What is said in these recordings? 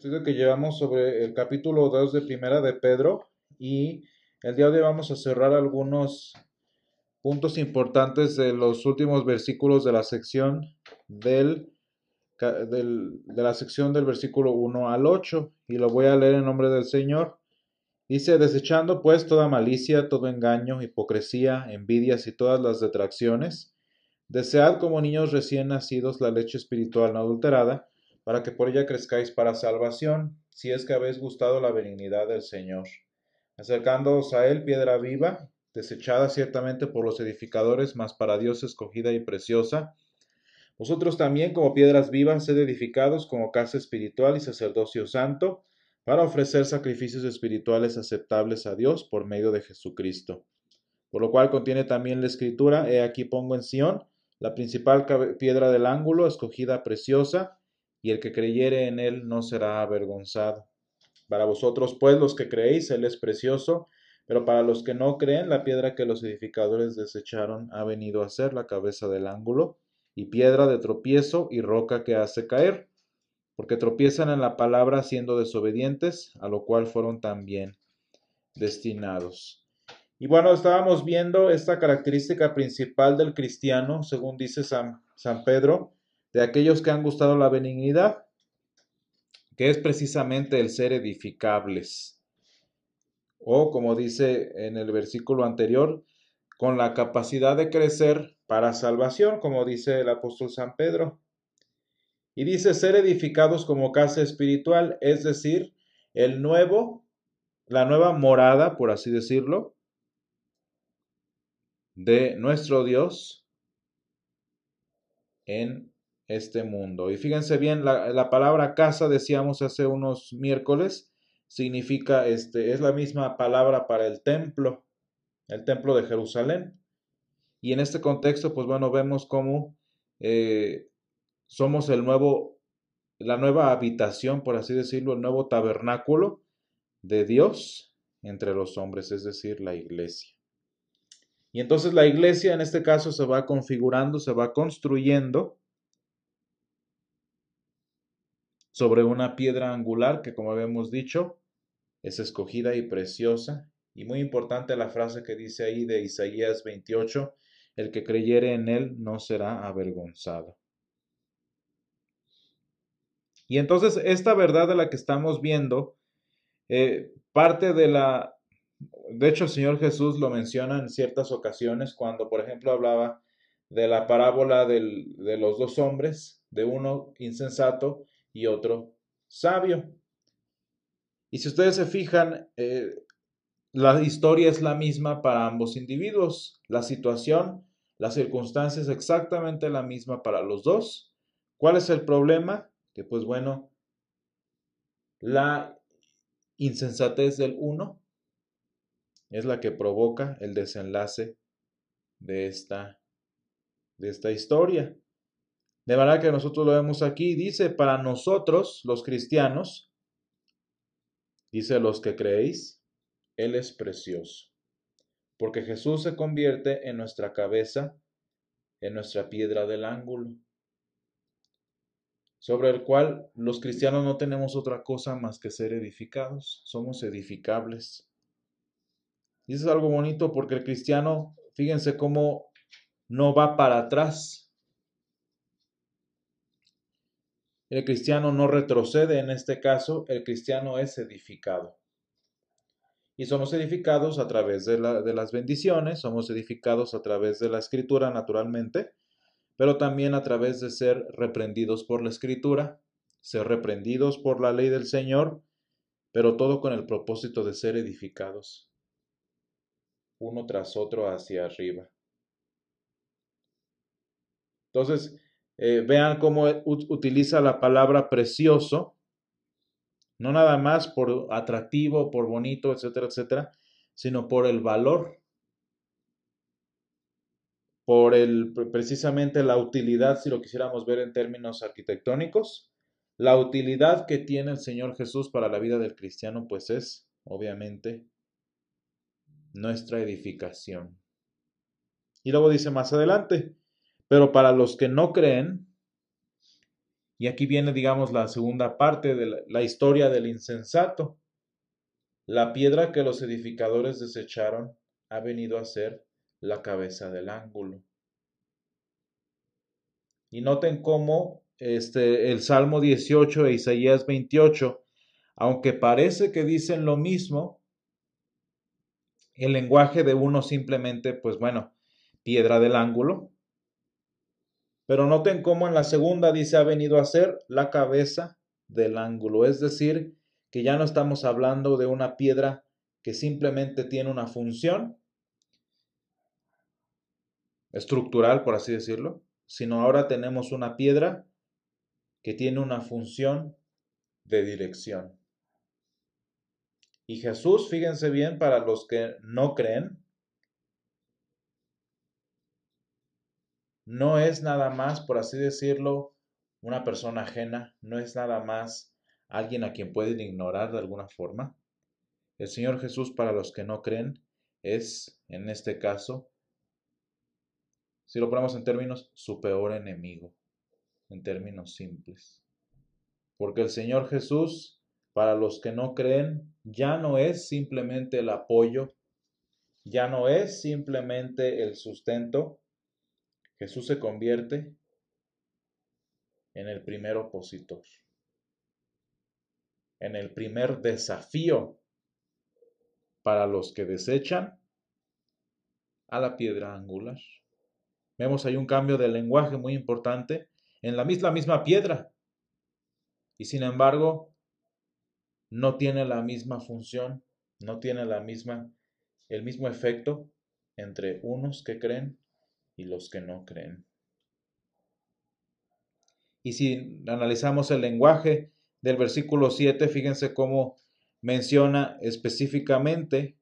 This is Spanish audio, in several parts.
estudio que llevamos sobre el capítulo 2 de Primera de Pedro y el día de hoy vamos a cerrar algunos puntos importantes de los últimos versículos de la sección del, de la sección del versículo 1 al 8 y lo voy a leer en nombre del Señor. Dice, desechando pues toda malicia, todo engaño, hipocresía, envidias y todas las detracciones, desead como niños recién nacidos la leche espiritual no adulterada, para que por ella crezcáis para salvación, si es que habéis gustado la benignidad del Señor. Acercándoos a él, piedra viva, desechada ciertamente por los edificadores, mas para Dios escogida y preciosa. Vosotros también, como piedras vivas, sed edificados como casa espiritual y sacerdocio santo, para ofrecer sacrificios espirituales aceptables a Dios por medio de Jesucristo. Por lo cual contiene también la escritura, he aquí pongo en Sión la principal piedra del ángulo, escogida preciosa, y el que creyere en él no será avergonzado. Para vosotros, pues, los que creéis, él es precioso, pero para los que no creen, la piedra que los edificadores desecharon ha venido a ser la cabeza del ángulo, y piedra de tropiezo y roca que hace caer, porque tropiezan en la palabra siendo desobedientes, a lo cual fueron también destinados. Y bueno, estábamos viendo esta característica principal del cristiano, según dice San, San Pedro, de aquellos que han gustado la benignidad, que es precisamente el ser edificables. O como dice en el versículo anterior, con la capacidad de crecer para salvación, como dice el apóstol San Pedro. Y dice ser edificados como casa espiritual, es decir, el nuevo, la nueva morada, por así decirlo, de nuestro Dios en este mundo. Y fíjense bien, la, palabra casa, decíamos hace unos miércoles, significa, este, es la misma palabra para el templo, el templo de Jerusalén. Y en este contexto, pues bueno, vemos cómo eh, somos el nuevo, la nueva habitación, por así decirlo, el nuevo tabernáculo de Dios entre los hombres, es decir, la iglesia. Y entonces la iglesia en este caso se va configurando, se va construyendo sobre una piedra angular que, como habíamos dicho, es escogida y preciosa. Y muy importante la frase que dice ahí de Isaías 28, el que creyere en él no será avergonzado. Y entonces esta verdad de la que estamos viendo, eh, parte de la... De hecho, el Señor Jesús lo menciona en ciertas ocasiones cuando, por ejemplo, hablaba de la parábola de los dos hombres, de uno insensato y otro sabio. Y si ustedes se fijan, eh, la historia es la misma para ambos individuos. La situación, la circunstancia es exactamente la misma para los dos. ¿Cuál es el problema? Que pues bueno, la insensatez del uno es la que provoca el desenlace de esta, de esta historia. De manera que nosotros lo vemos aquí, dice, para nosotros, los cristianos, dice los que creéis, Él es precioso, porque Jesús se convierte en nuestra cabeza, en nuestra piedra del ángulo, sobre el cual los cristianos no tenemos otra cosa más que ser edificados, somos edificables. Y eso es algo bonito porque el cristiano, fíjense cómo no va para atrás, El cristiano no retrocede, en este caso, el cristiano es edificado. Y somos edificados a través de, las bendiciones, somos edificados a través de la escritura, naturalmente, pero también a través de ser reprendidos por la escritura, ser reprendidos por la ley del Señor, pero todo con el propósito de ser edificados, uno tras otro hacia arriba. Entonces, eh, vean cómo utiliza la palabra precioso, no nada más por atractivo, por bonito, etcétera, etcétera, sino por el valor, por el, precisamente la utilidad, si lo quisiéramos ver en términos arquitectónicos, la utilidad que tiene el Señor Jesús para la vida del cristiano, pues es, obviamente, nuestra edificación. Y luego dice más adelante, pero para los que no creen, Y aquí viene, digamos, la segunda parte de la, historia del insensato. La piedra que los edificadores desecharon ha venido a ser la cabeza del ángulo. Y noten cómo este, el Salmo 18 e Isaías 28, aunque parece que dicen lo mismo, el lenguaje de uno simplemente, pues bueno, piedra del ángulo. Pero noten cómo en la segunda dice ha venido a ser la cabeza del ángulo, es decir, que ya no estamos hablando de una piedra que simplemente tiene una función estructural, por así decirlo, sino ahora tenemos una piedra que tiene una función de dirección. Y Jesús, fíjense bien, para los que no creen, no es nada más, por así decirlo, una persona ajena, no es nada más alguien a quien pueden ignorar de alguna forma. El Señor Jesús, para los que no creen, es, en este caso, si lo ponemos en términos, su peor enemigo, en términos simples. Porque el Señor Jesús, para los que no creen, ya no es simplemente el apoyo, ya no es simplemente el sustento. Jesús se convierte en el primer opositor, en el primer desafío para los que desechan a la piedra angular. Vemos ahí un cambio de lenguaje muy importante en la misma, misma piedra. Y sin embargo, no tiene la misma función, no tiene la misma, el mismo efecto entre unos que creen y los que no creen. Y si analizamos el lenguaje del versículo 7, fíjense cómo menciona específicamente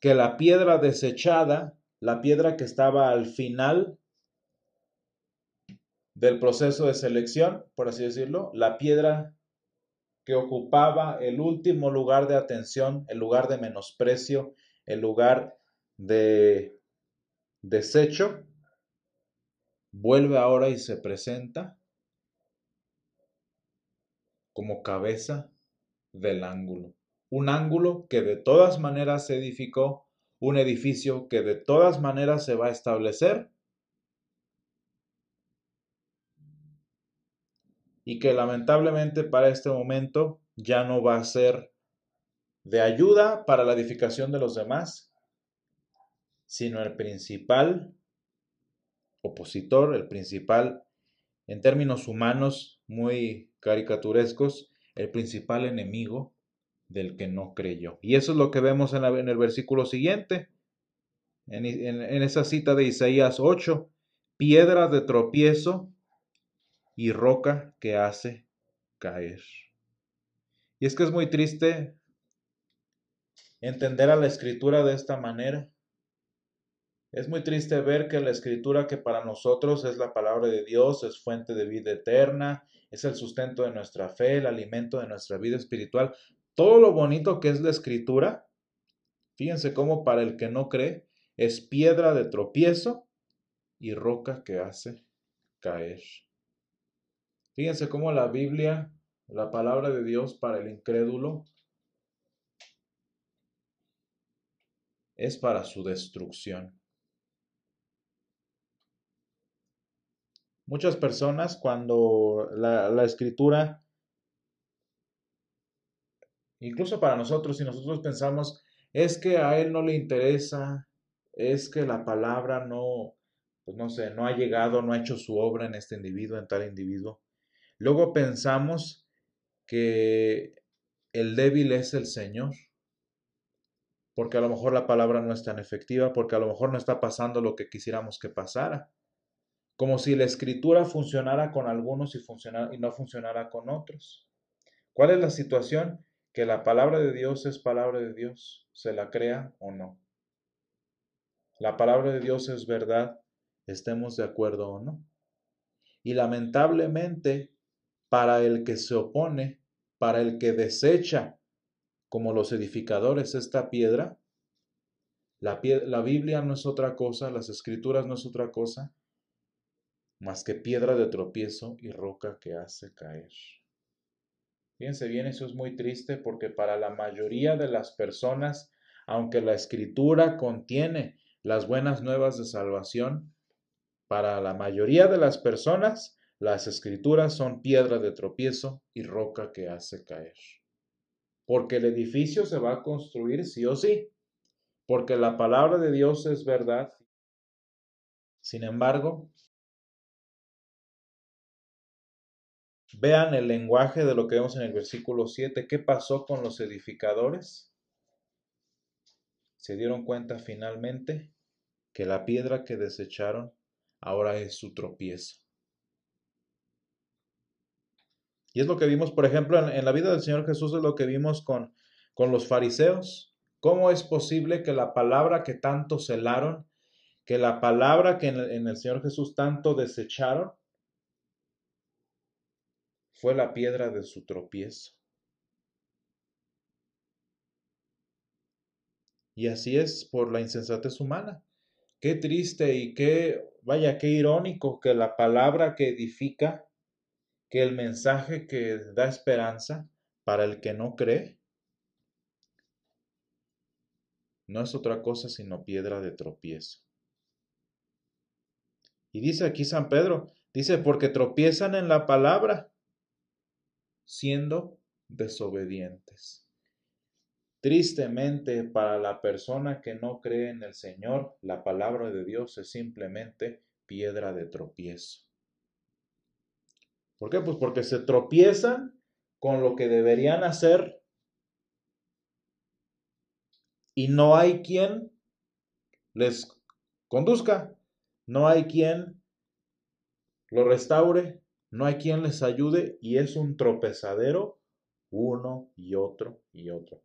que la piedra desechada la piedra que estaba al final del proceso de selección, por así decirlo, la piedra que ocupaba el último lugar de atención, el lugar de menosprecio, el lugar de desecho, vuelve ahora y se presenta como cabeza del ángulo. Un ángulo que de todas maneras se edificó un edificio que de todas maneras se va a establecer y que lamentablemente para este momento ya no va a ser de ayuda para la edificación de los demás, sino el principal opositor, el principal, en términos humanos muy caricaturescos, el principal enemigo del que no creyó. Y eso es lo que vemos en, el versículo siguiente, en, en esa cita de Isaías 8, piedra de tropiezo y roca que hace caer. Y es que es muy triste entender a la escritura de esta manera. Es muy triste ver que la escritura que para nosotros es la palabra de Dios, es fuente de vida eterna, es el sustento de nuestra fe, el alimento de nuestra vida espiritual, todo lo bonito que es la escritura, fíjense cómo para el que no cree, es piedra de tropiezo y roca que hace caer. Fíjense cómo la Biblia, la palabra de Dios para el incrédulo, es para su destrucción. Muchas personas cuando la, la escritura Incluso para nosotros, si nosotros pensamos, es que a él no le interesa, es que la palabra no, pues no sé, no ha llegado, no ha hecho su obra en este individuo, en tal individuo. Luego pensamos que el débil es el Señor, porque a lo mejor la palabra no es tan efectiva, porque a lo mejor no está pasando lo que quisiéramos que pasara. Como si la escritura funcionara con algunos y, funcionara, y no funcionara con otros. ¿Cuál es la situación? que la palabra de Dios es palabra de Dios, se la crea o no. La palabra de Dios es verdad, estemos de acuerdo o no. Y lamentablemente, para el que se opone, para el que desecha, como los edificadores, esta piedra, la, la Biblia no es otra cosa, las escrituras no es otra cosa más que piedra de tropiezo y roca que hace caer. Fíjense bien, eso es muy triste porque para la mayoría de las personas, aunque la escritura contiene las buenas nuevas de salvación, para la mayoría de las personas, las escrituras son piedra de tropiezo y roca que hace caer. Porque el edificio se va a construir sí o sí, porque la palabra de Dios es verdad. Sin embargo, vean el lenguaje de lo que vemos en el versículo 7. ¿Qué pasó con los edificadores? Se dieron cuenta finalmente que la piedra que desecharon ahora es su tropiezo. Y es lo que vimos, por ejemplo, en, la vida del Señor Jesús, es lo que vimos con, con los fariseos. ¿Cómo es posible que la palabra que tanto celaron, que la palabra que en el Señor Jesús tanto desecharon, fue la piedra de su tropiezo? Y así es por la insensatez humana. Qué triste y qué, vaya, qué irónico que la palabra que edifica, que el mensaje que da esperanza para el que no cree, no es otra cosa sino piedra de tropiezo. Y dice aquí San Pedro, dice, porque tropiezan en la palabra, siendo desobedientes. Tristemente, para la persona que no cree en el Señor, la palabra de Dios es simplemente piedra de tropiezo. ¿Por qué? Pues porque se tropiezan con lo que deberían hacer y no hay quien les conduzca, no hay quien lo restaure, no hay quien les ayude y es un tropezadero uno y otro y otro.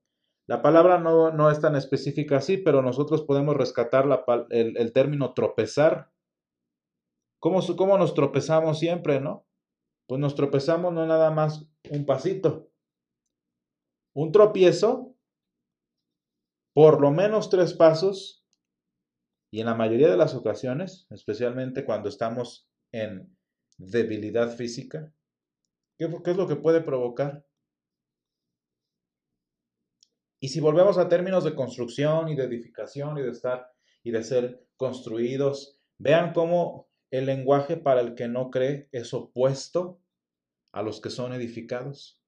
La palabra no, es tan específica así, pero nosotros podemos rescatar el, término tropezar. ¿Cómo, ¿Cómo nos tropezamos siempre, no? Pues nos tropezamos no nada más un pasito. Un tropiezo, por lo menos tres pasos, y en la mayoría de las ocasiones, especialmente cuando estamos en debilidad física, ¿qué, es lo que puede provocar? Y si volvemos a términos de construcción y de edificación y de estar y de ser construidos, vean cómo el lenguaje para el que no cree es opuesto a los que son edificados.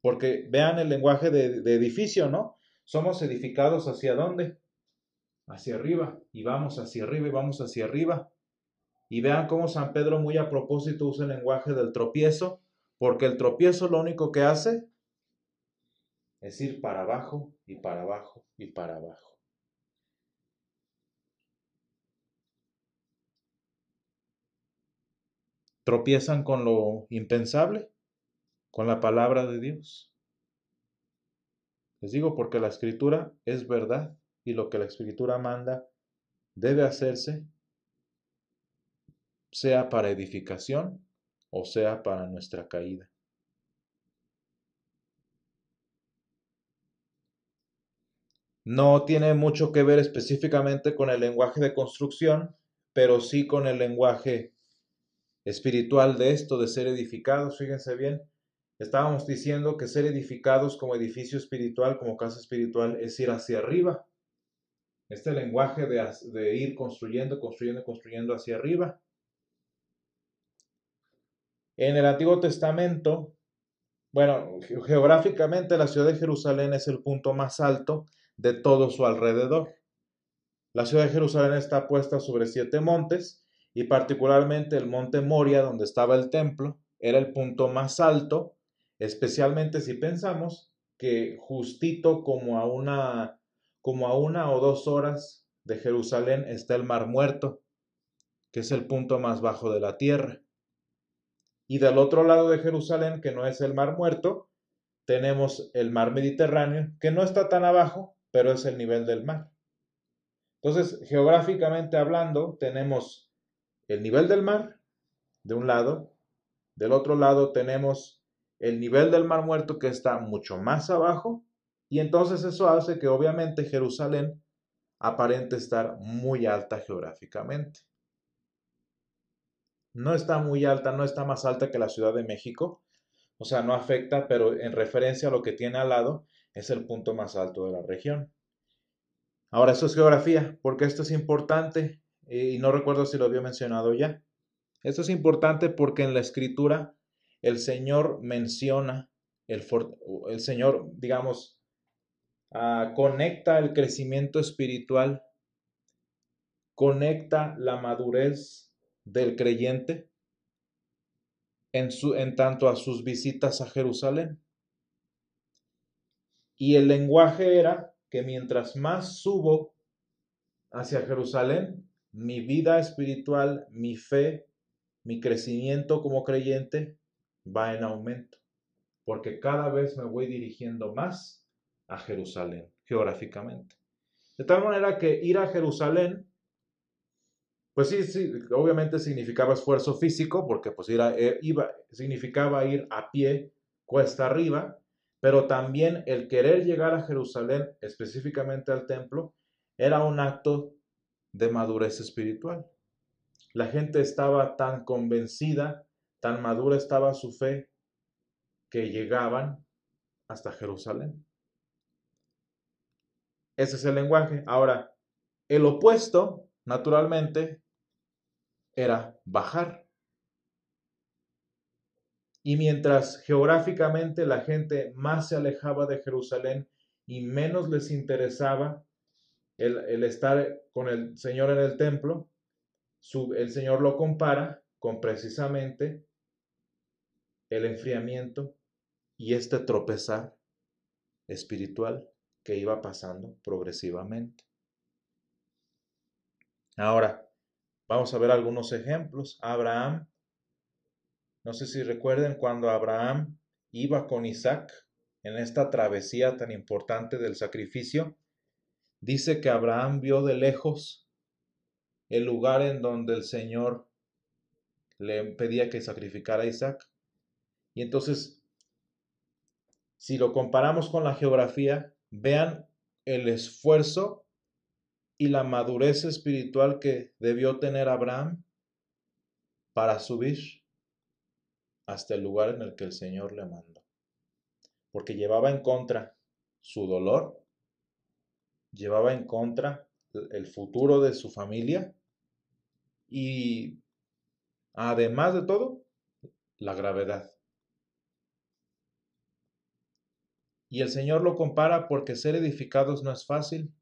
Porque vean el lenguaje de, de edificio, ¿no? Somos edificados hacia dónde? Hacia arriba. Y vamos hacia arriba y vamos hacia arriba. Y vean cómo San Pedro muy a propósito usa el lenguaje del tropiezo, porque el tropiezo lo único que hace es ir para abajo y para abajo y para abajo. Tropiezan con lo impensable, con la palabra de Dios. Les digo porque la escritura es verdad y lo que la escritura manda debe hacerse, sea para edificación o sea para nuestra caída. No tiene mucho que ver específicamente con el lenguaje de construcción, pero sí con el lenguaje espiritual de esto, de ser edificados. Fíjense bien, estábamos diciendo que ser edificados como edificio espiritual, como casa espiritual, es ir hacia arriba. Este lenguaje de, de ir construyendo, construyendo, construyendo hacia arriba. En el Antiguo Testamento, bueno, geográficamente la ciudad de Jerusalén es el punto más alto de todo su alrededor. La ciudad de Jerusalén está puesta sobre siete montes y particularmente el monte Moria, donde estaba el templo, era el punto más alto, especialmente si pensamos que justito como a una, como a una o dos horas de Jerusalén está el Mar Muerto, que es el punto más bajo de la tierra. Y del otro lado de Jerusalén, que no es el Mar Muerto, tenemos el Mar Mediterráneo, que no está tan abajo, pero es el nivel del mar. Entonces, geográficamente hablando, tenemos el nivel del mar de un lado, del otro lado tenemos el nivel del mar muerto que está mucho más abajo, y entonces eso hace que obviamente Jerusalén aparente estar muy alta geográficamente. No está muy alta, no está más alta que la Ciudad de México. O sea, no afecta, pero en referencia a lo que tiene al lado, es el punto más alto de la región. Ahora, eso es geografía, porque esto es importante y no recuerdo si lo había mencionado ya. Esto es importante porque en la escritura el Señor menciona, el, el Señor, digamos, ah, conecta el crecimiento espiritual, conecta la madurez del creyente en, su, en tanto a sus visitas a Jerusalén. Y el lenguaje era que mientras más subo hacia Jerusalén, mi vida espiritual, mi fe, mi crecimiento como creyente va en aumento, porque cada vez me voy dirigiendo más a Jerusalén, geográficamente. De tal manera que ir a Jerusalén, pues sí, sí obviamente significaba esfuerzo físico, porque pues eh, iba, significaba ir a pie cuesta arriba, pero también el querer llegar a Jerusalén, específicamente al templo, era un acto de madurez espiritual. La gente estaba tan convencida, tan madura estaba su fe, que llegaban hasta Jerusalén. Ese es el lenguaje. Ahora, el opuesto, naturalmente, era bajar. Y mientras geográficamente la gente más se alejaba de Jerusalén y menos les interesaba el, estar con el Señor en el templo, el Señor lo compara con precisamente el enfriamiento y este tropezar espiritual que iba pasando progresivamente. Ahora, vamos a ver algunos ejemplos. Abraham no sé si recuerden cuando Abraham iba con Isaac en esta travesía tan importante del sacrificio. Dice que Abraham vio de lejos el lugar en donde el Señor le pedía que sacrificara a Isaac. Y entonces, si lo comparamos con la geografía, vean el esfuerzo y la madurez espiritual que debió tener Abraham para subir hasta el lugar en el que el Señor le mandó. Porque llevaba en contra su dolor, llevaba en contra el futuro de su familia y además de todo, la gravedad. Y el Señor lo compara porque ser edificados no es fácil,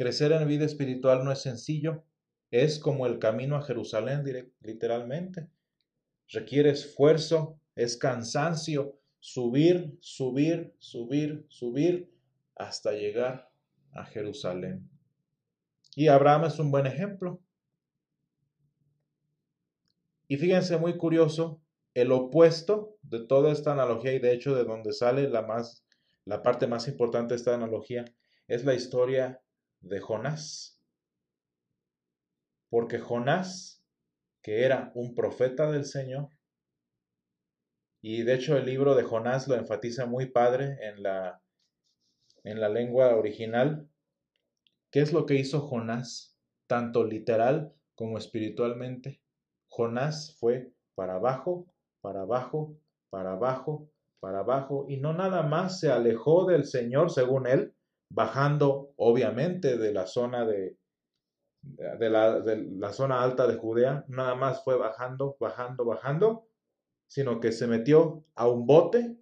crecer en vida espiritual no es sencillo, es como el camino a Jerusalén literalmente requiere esfuerzo, es cansancio, subir, subir, subir, subir hasta llegar a Jerusalén. Y Abraham es un buen ejemplo. Y fíjense muy curioso, el opuesto de toda esta analogía y de hecho de donde sale la más la parte más importante de esta analogía es la historia de Jonás. Porque Jonás que era un profeta del Señor. Y de hecho el libro de Jonás lo enfatiza muy padre en la, en la lengua original. ¿Qué es lo que hizo Jonás, tanto literal como espiritualmente? Jonás fue para abajo, para abajo, para abajo, para abajo, y no nada más se alejó del Señor, según él, bajando obviamente de la zona de, de la, zona alta de Judea, nada más fue bajando, bajando, bajando, sino que se metió a un bote,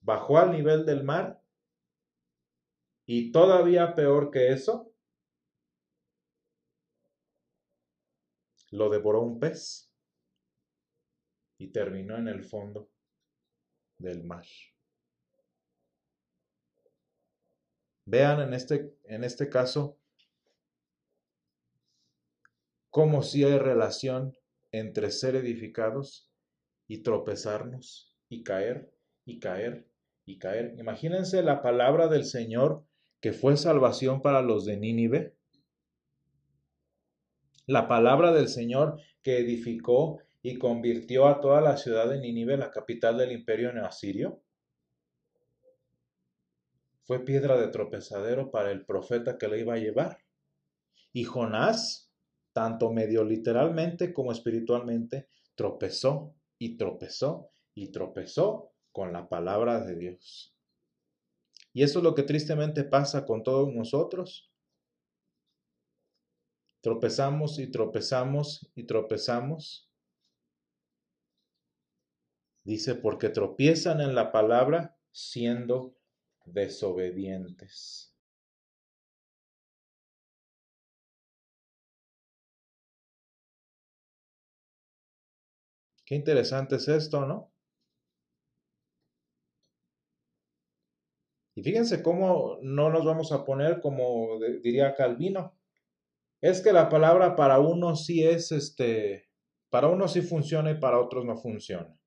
bajó al nivel del mar y todavía peor que eso, lo devoró un pez y terminó en el fondo del mar. Vean en este, en este caso cómo si hay relación entre ser edificados y tropezarnos y caer y caer y caer. Imagínense la palabra del Señor que fue salvación para los de Nínive. La palabra del Señor que edificó y convirtió a toda la ciudad de Nínive, la capital del imperio neoasirio. Fue piedra de tropezadero para el profeta que le iba a llevar. Y Jonás tanto medio literalmente como espiritualmente, tropezó y tropezó y tropezó con la palabra de Dios. Y eso es lo que tristemente pasa con todos nosotros. Tropezamos y tropezamos y tropezamos. Dice, porque tropiezan en la palabra siendo desobedientes. Qué interesante es esto, ¿no? Y fíjense cómo no nos vamos a poner como diría Calvino. Es que la palabra para uno sí es este, para uno sí funciona y para otros no funciona.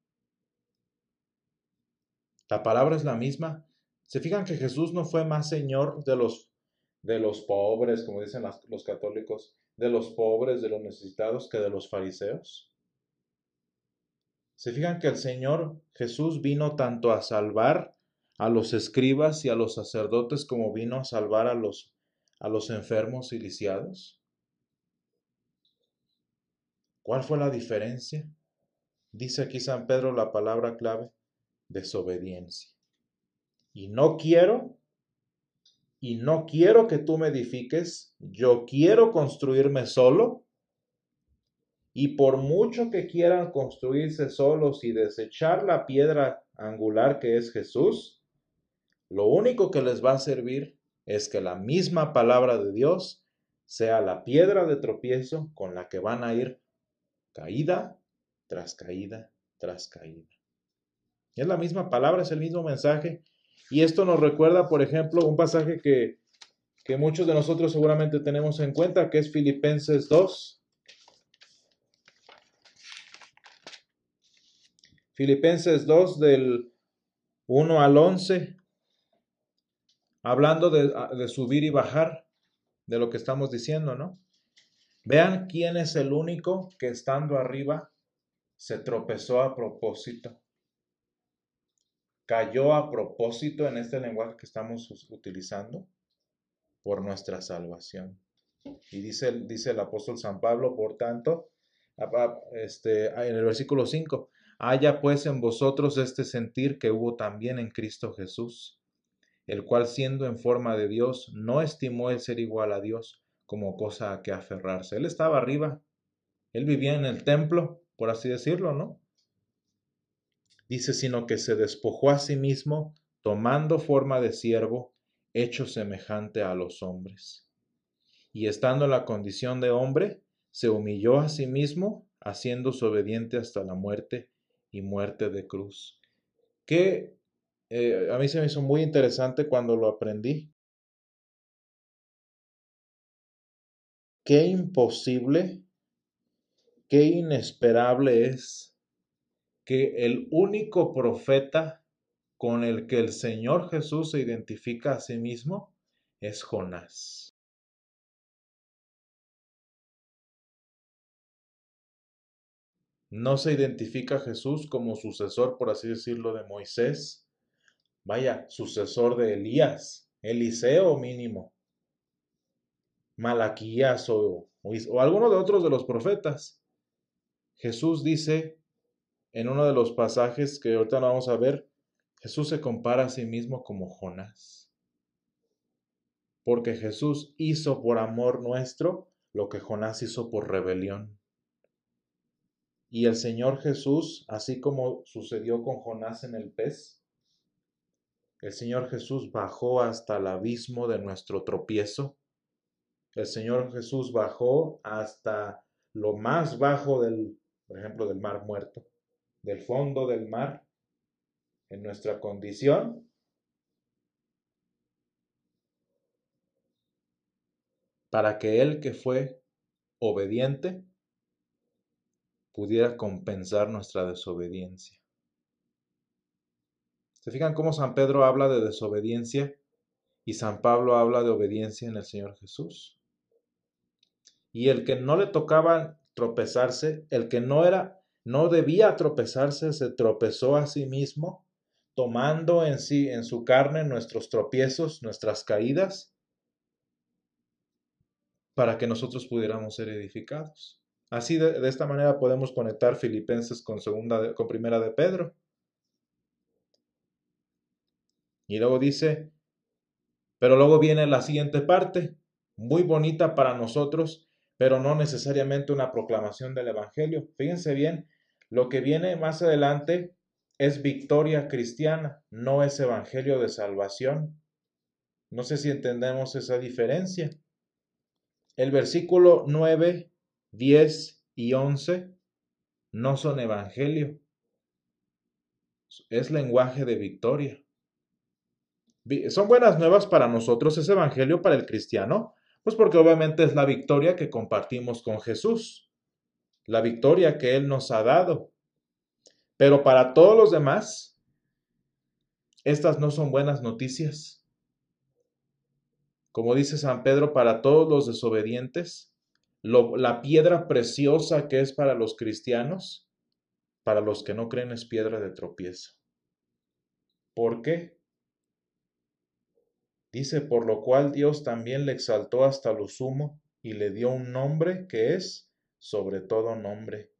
La palabra es la misma. Se fijan que Jesús no fue más Señor de los, de los pobres, como dicen los católicos, de los pobres, de los necesitados, que de los fariseos. Se fijan que el Señor Jesús vino tanto a salvar a los escribas y a los sacerdotes como vino a salvar a los, a los enfermos y lisiados. ¿Cuál fue la diferencia? Dice aquí San Pedro la palabra clave, desobediencia. Y no quiero, y no quiero que tú me edifiques, yo quiero construirme solo y por mucho que quieran construirse solos y desechar la piedra angular que es Jesús, lo único que les va a servir es que la misma palabra de Dios sea la piedra de tropiezo con la que van a ir caída tras caída tras caída. Es la misma palabra, es el mismo mensaje. Y esto nos recuerda, por ejemplo, un pasaje que, que muchos de nosotros seguramente tenemos en cuenta, que es Filipenses 2, Filipenses 2 del 1 al 11, hablando de, de, subir y bajar, de lo que estamos diciendo, ¿no? Vean quién es el único que estando arriba se tropezó a propósito. Cayó a propósito en este lenguaje que estamos utilizando por nuestra salvación. Y dice, dice el apóstol San Pablo, por tanto, este, en el versículo 5, Haya pues en vosotros este sentir que hubo también en Cristo Jesús, el cual siendo en forma de Dios, no estimó el ser igual a Dios como cosa a que aferrarse. Él estaba arriba, él vivía en el templo, por así decirlo, ¿no? Dice, sino que se despojó a sí mismo, tomando forma de siervo, hecho semejante a los hombres. Y estando en la condición de hombre, se humilló a sí mismo, haciéndose obediente hasta la muerte y muerte de cruz. Que eh, a mí se me hizo muy interesante cuando lo aprendí. Qué imposible, qué inesperable es que el único profeta con el que el Señor Jesús se identifica a sí mismo es Jonás. No se identifica Jesús como sucesor, por así decirlo, de Moisés. Vaya, sucesor de Elías, Eliseo mínimo, Malaquías o, o, alguno de otros de los profetas. Jesús dice en uno de los pasajes que ahorita vamos a ver, Jesús se compara a sí mismo como Jonás. Porque Jesús hizo por amor nuestro lo que Jonás hizo por rebelión. Y el Señor Jesús, así como sucedió con Jonás en el pez, el Señor Jesús bajó hasta el abismo de nuestro tropiezo. El Señor Jesús bajó hasta lo más bajo del, por ejemplo, del mar muerto, del fondo del mar, en nuestra condición. Para que Él que fue obediente pudiera compensar nuestra desobediencia. ¿Se fijan cómo San Pedro habla de desobediencia y San Pablo habla de obediencia en el Señor Jesús? Y el que no le tocaba tropezarse, el que no era, no debía tropezarse, se tropezó a sí mismo, tomando en sí, en su carne, nuestros tropiezos, nuestras caídas, para que nosotros pudiéramos ser edificados. Así de, esta manera podemos conectar Filipenses con segunda con primera de Pedro. Y luego dice, pero luego viene la siguiente parte, muy bonita para nosotros, pero no necesariamente una proclamación del Evangelio. Fíjense bien, lo que viene más adelante es victoria cristiana, no es Evangelio de salvación. No sé si entendemos esa diferencia. El versículo 9, 10 y 11 no son Evangelio, es lenguaje de victoria. ¿Son buenas nuevas para nosotros ese Evangelio para el cristiano? Pues porque obviamente es la victoria que compartimos con Jesús, la victoria que Él nos ha dado. Pero para todos los demás, estas no son buenas noticias. Como dice San Pedro, para todos los desobedientes, la piedra preciosa que es para los cristianos, para los que no creen es piedra de tropiezo. ¿Por qué? Dice, por lo cual Dios también le exaltó hasta lo sumo y le dio un nombre que es sobre todo nombre,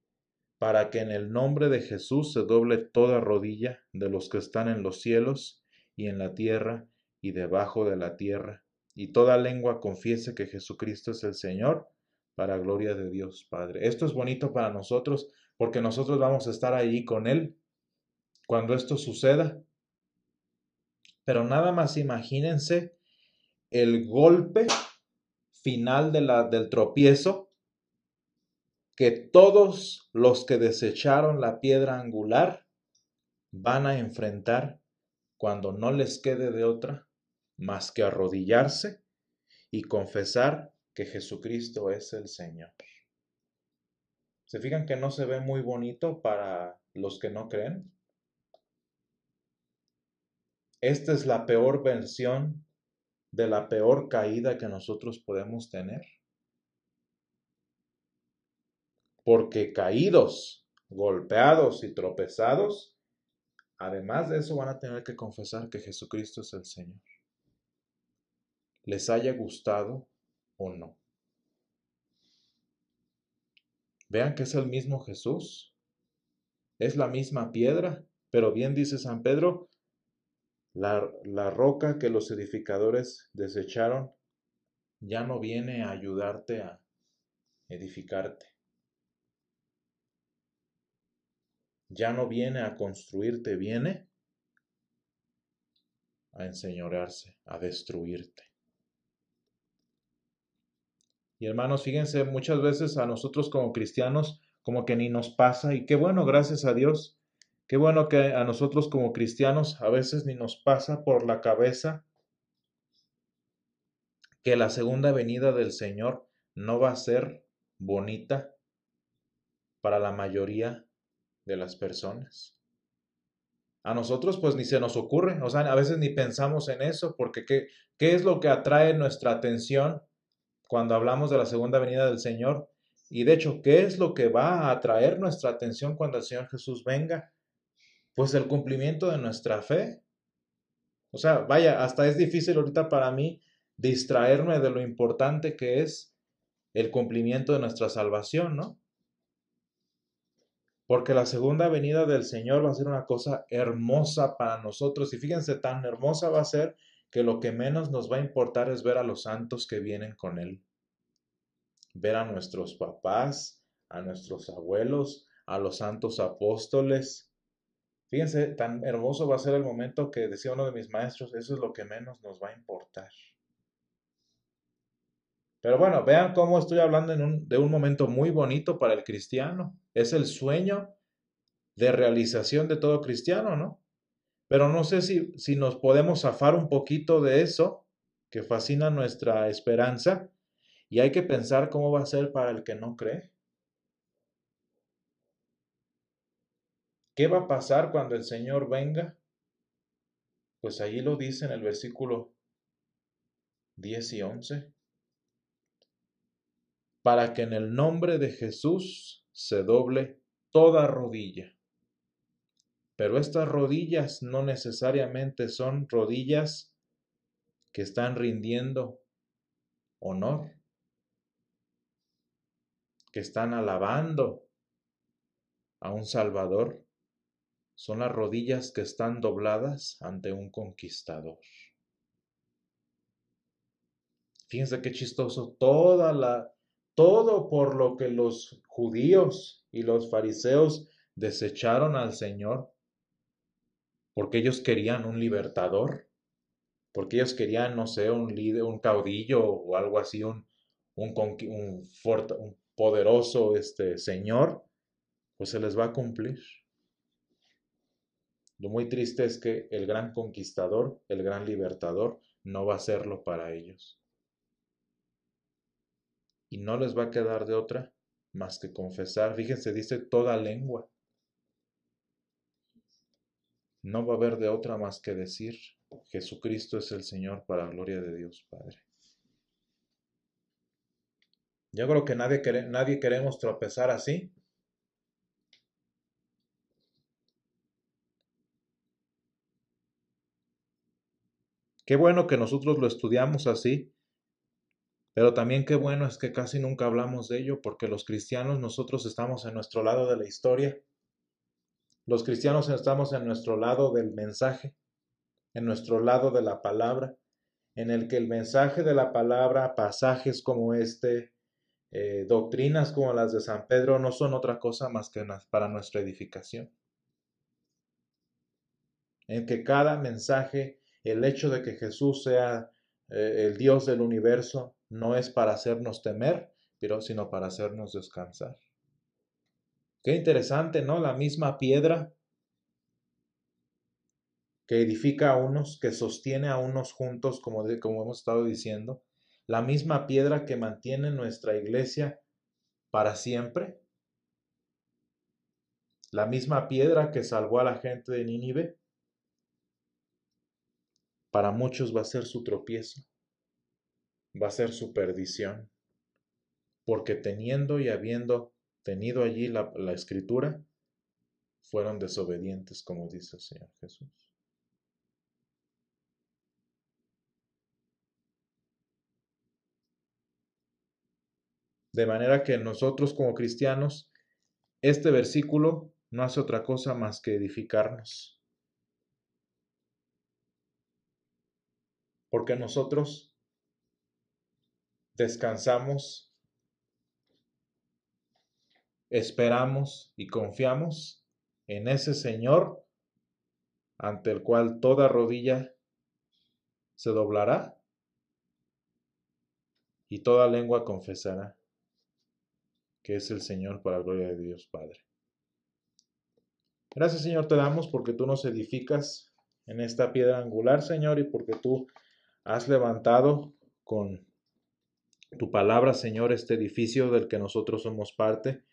para que en el nombre de Jesús se doble toda rodilla de los que están en los cielos y en la tierra y debajo de la tierra, y toda lengua confiese que Jesucristo es el Señor, para gloria de Dios Padre. Esto es bonito para nosotros porque nosotros vamos a estar ahí con Él cuando esto suceda. Pero nada más imagínense el golpe final de la, del tropiezo que todos los que desecharon la piedra angular van a enfrentar cuando no les quede de otra más que arrodillarse y confesar que Jesucristo es el Señor. ¿Se fijan que no se ve muy bonito para los que no creen? Esta es la peor versión de la peor caída que nosotros podemos tener. Porque caídos, golpeados y tropezados, además de eso van a tener que confesar que Jesucristo es el Señor. Les haya gustado o no. Vean que es el mismo Jesús. Es la misma piedra, pero bien dice San Pedro, la, roca que los edificadores desecharon ya no viene a ayudarte a edificarte. Ya no viene a construirte, viene a enseñorearse, a destruirte. Y hermanos, fíjense, muchas veces a nosotros como cristianos como que ni nos pasa y qué bueno, gracias a Dios, Qué bueno que a nosotros como cristianos a veces ni nos pasa por la cabeza que la segunda venida del Señor no va a ser bonita para la mayoría de las personas. A nosotros pues ni se nos ocurre, o sea, a veces ni pensamos en eso, porque ¿qué, qué es lo que atrae nuestra atención cuando hablamos de la segunda venida del Señor? Y de hecho, ¿qué es lo que va a atraer nuestra atención cuando el Señor Jesús venga? Pues el cumplimiento de nuestra fe. O sea, vaya, hasta es difícil ahorita para mí distraerme de lo importante que es el cumplimiento de nuestra salvación, ¿no? Porque la segunda venida del Señor va a ser una cosa hermosa para nosotros. Y fíjense, tan hermosa va a ser que lo que menos nos va a importar es ver a los santos que vienen con Él. Ver a nuestros papás, a nuestros abuelos, a los santos apóstoles, Fíjense, tan hermoso va a ser el momento que decía uno de mis maestros, eso es lo que menos nos va a importar. Pero bueno, vean cómo estoy hablando de un momento muy bonito para el cristiano. Es el sueño de realización de todo cristiano, ¿no? Pero no sé si, si nos podemos zafar un poquito de eso que fascina nuestra esperanza y hay que pensar cómo va a ser para el que no cree. ¿Qué va a pasar cuando el Señor venga? Pues allí lo dice en el versículo 10 y 11. Para que en el nombre de Jesús se doble toda rodilla. Pero estas rodillas no necesariamente son rodillas que están rindiendo honor, que están alabando a un Salvador son las rodillas que están dobladas ante un conquistador. Fíjense qué chistoso, toda la, todo por lo que los judíos y los fariseos desecharon al Señor, porque ellos querían un libertador, porque ellos querían, no sé, un un caudillo o algo así, un, un, un, un poderoso este, Señor, pues se les va a cumplir. Lo muy triste es que el gran conquistador, el gran libertador, no va a serlo para ellos. Y no les va a quedar de otra más que confesar. Fíjense, dice toda lengua. No va a haber de otra más que decir, Jesucristo es el Señor para gloria de Dios Padre. Yo creo que nadie, nadie queremos tropezar así. Qué bueno que nosotros lo estudiamos así, pero también qué bueno es que casi nunca hablamos de ello porque los cristianos nosotros estamos en nuestro lado de la historia. Los cristianos estamos en nuestro lado del mensaje, en nuestro lado de la palabra, en el que el mensaje de la palabra, pasajes como este, eh, doctrinas como las de San Pedro no son otra cosa más que para nuestra edificación. En que cada mensaje, el hecho de que Jesús sea eh, el Dios del universo, no es para hacernos temer, pero sino para hacernos descansar. Qué interesante, ¿no? La misma piedra que edifica a unos, que sostiene a unos juntos, como, como hemos estado diciendo, la misma piedra que mantiene nuestra iglesia para siempre, la misma piedra que salvó a la gente de Nínive, para muchos va a ser su tropiezo, va a ser su perdición, porque teniendo y habiendo tenido allí la, escritura, fueron desobedientes, como dice el Señor Jesús. De manera que nosotros como cristianos, este versículo no hace otra cosa más que edificarnos. Porque nosotros descansamos, esperamos y confiamos en ese Señor ante el cual toda rodilla se doblará y toda lengua confesará que es el Señor para la gloria de Dios Padre. Gracias Señor te damos porque tú nos edificas en esta piedra angular, Señor, y porque tú has levantado con tu palabra, Señor, este edificio del que nosotros somos parte.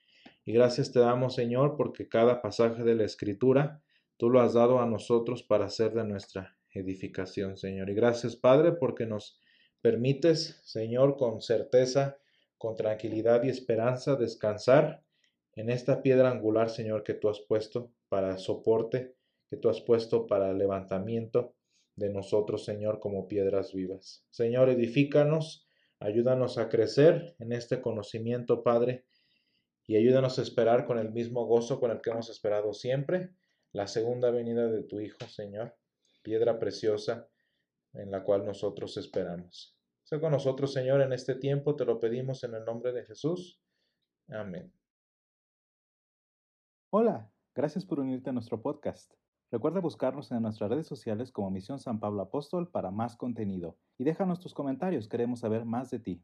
Y gracias te damos, Señor, porque cada pasaje de la Escritura tú lo has dado a nosotros para hacer de nuestra edificación, Señor. Y gracias, Padre, porque nos permites, Señor, con certeza con tranquilidad y esperanza descansar en esta piedra angular, Señor, que tú has puesto para soporte, que tú has puesto para levantamiento de nosotros, Señor, como piedras vivas. Señor, edifícanos, ayúdanos a crecer en este conocimiento, Padre, y ayúdanos a esperar con el mismo gozo con el que hemos esperado siempre la segunda venida de tu Hijo, Señor, piedra preciosa en la cual nosotros esperamos. Sé con nosotros, Señor, en este tiempo, te lo pedimos en el nombre de Jesús. Amén. Hola, gracias por unirte a nuestro podcast. Recuerda buscarnos en nuestras redes sociales como Misión San Pablo Apóstol para más contenido y déjanos tus comentarios, queremos saber más de ti.